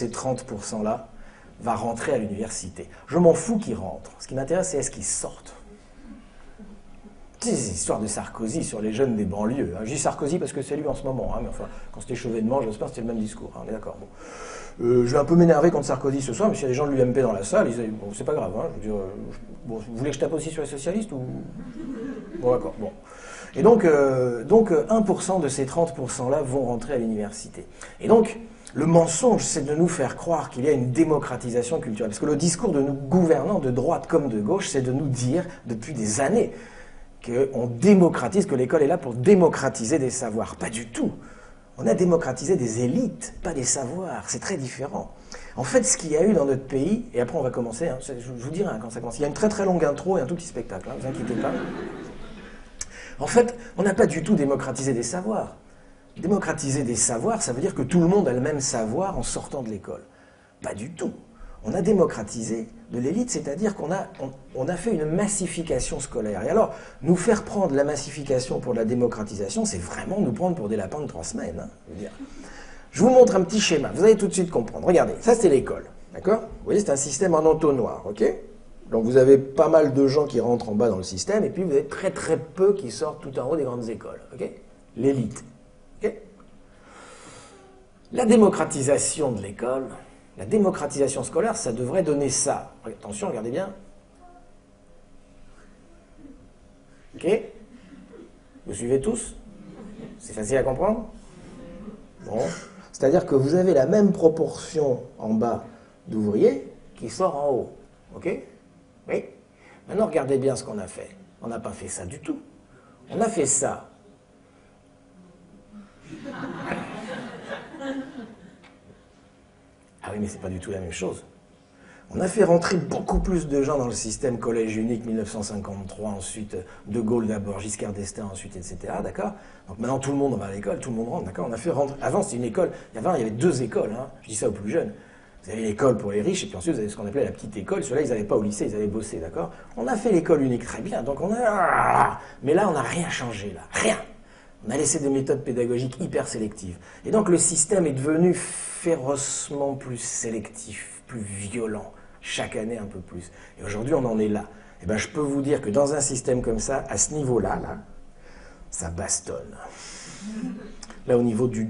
ces 30%-là va rentrer à l'université. Je m'en fous qu'ils rentrent. Ce qui m'intéresse, c'est est-ce qu'ils sortent. Ces histoires de Sarkozy sur les jeunes des banlieues. Hein. Je dis Sarkozy parce que c'est lui en ce moment, hein, mais enfin, quand c'était Chevènement, j'espère que c'était le même discours. Hein, on est d'accord. Bon. Euh, je vais un peu m'énerver contre Sarkozy ce soir, mais s'il y a des gens de l'UMP dans la salle, ils disent, bon, c'est pas grave. Je veux dire, euh, bon, vous voulez que je tape aussi sur les socialistes ou... Bon, d'accord. Bon. Et donc, euh, donc 1% de ces 30%-là vont rentrer à l'université. Et donc, le mensonge, c'est de nous faire croire qu'il y a une démocratisation culturelle. Parce que le discours de nos gouvernants, de droite comme de gauche, c'est de nous dire depuis des années qu'on démocratise, que l'école est là pour démocratiser des savoirs. Pas du tout. On a démocratisé des élites, pas des savoirs. C'est très différent. En fait, ce qu'il y a eu dans notre pays, et après on va commencer, hein, je vous dirai hein, quand ça commence, il y a une très très longue intro et un tout petit spectacle, ne hein, vous inquiétez pas. En fait, on n'a pas du tout démocratisé des savoirs. Démocratiser des savoirs, ça veut dire que tout le monde a le même savoir en sortant de l'école. Pas du tout. On a démocratisé de l'élite, c'est-à-dire qu'on a, fait une massification scolaire. Et alors, nous faire prendre la massification pour la démocratisation, c'est vraiment nous prendre pour des lapins de trois semaines. Hein, je, vous montre un petit schéma, vous allez tout de suite comprendre. Regardez, ça c'est l'école, Vous voyez, c'est un système en entonnoir, ok? Donc vous avez pas mal de gens qui rentrent en bas dans le système, et puis vous avez très très peu qui sortent tout en haut des grandes écoles. L'élite. La démocratisation de l'école, la démocratisation scolaire, ça devrait donner ça. Attention, regardez bien. Ok Vous suivez tous? C'est facile à comprendre? Bon. C'est-à-dire que vous avez la même proportion en bas d'ouvriers qui sort en haut. Ok? Oui. Maintenant, regardez bien ce qu'on a fait. On n'a pas fait ça du tout. On a fait ça. Ah oui, mais c'est pas du tout la même chose. On a fait rentrer beaucoup plus de gens dans le système collège unique 1953, ensuite De Gaulle d'abord, Giscard d'Estaing ensuite, etc. D'accord? Donc maintenant tout le monde va à l'école, tout le monde rentre, d'accord? On a fait rentrer. Avant c'était une école, il y avait deux écoles, hein. je dis ça aux plus jeunes. Vous avez l'école pour les riches, et puis ensuite vous avez ce qu'on appelait la petite école. Ceux-là, ils n'allaient pas au lycée, ils allaient bosser, d'accord? On a fait l'école unique très bien, donc on a. Mais là, on n'a rien changé, là. Rien. On a laissé des méthodes pédagogiques hyper sélectives. Et donc le système est devenu férocement plus sélectif, plus violent, chaque année un peu plus. Et aujourd'hui, on en est là. Et eh bien, je peux vous dire que dans un système comme ça, à ce niveau-là, là, ça bastonne. Là, au niveau du